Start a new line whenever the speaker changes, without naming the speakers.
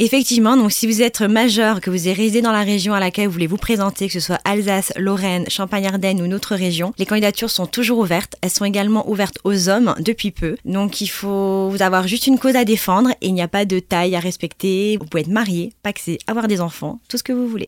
Effectivement, donc si vous êtes majeur, que vous êtes résidé dans la région à laquelle vous voulez vous présenter, que ce soit Alsace, Lorraine, Champagne-Ardenne ou une autre région, les candidatures sont toujours ouvertes. Elles sont également ouvertes aux hommes depuis peu. Donc il faut avoir juste une cause à défendre et il n'y a pas de taille à respecter. Vous pouvez être marié, paxé, avoir des enfants, tout ce que vous voulez.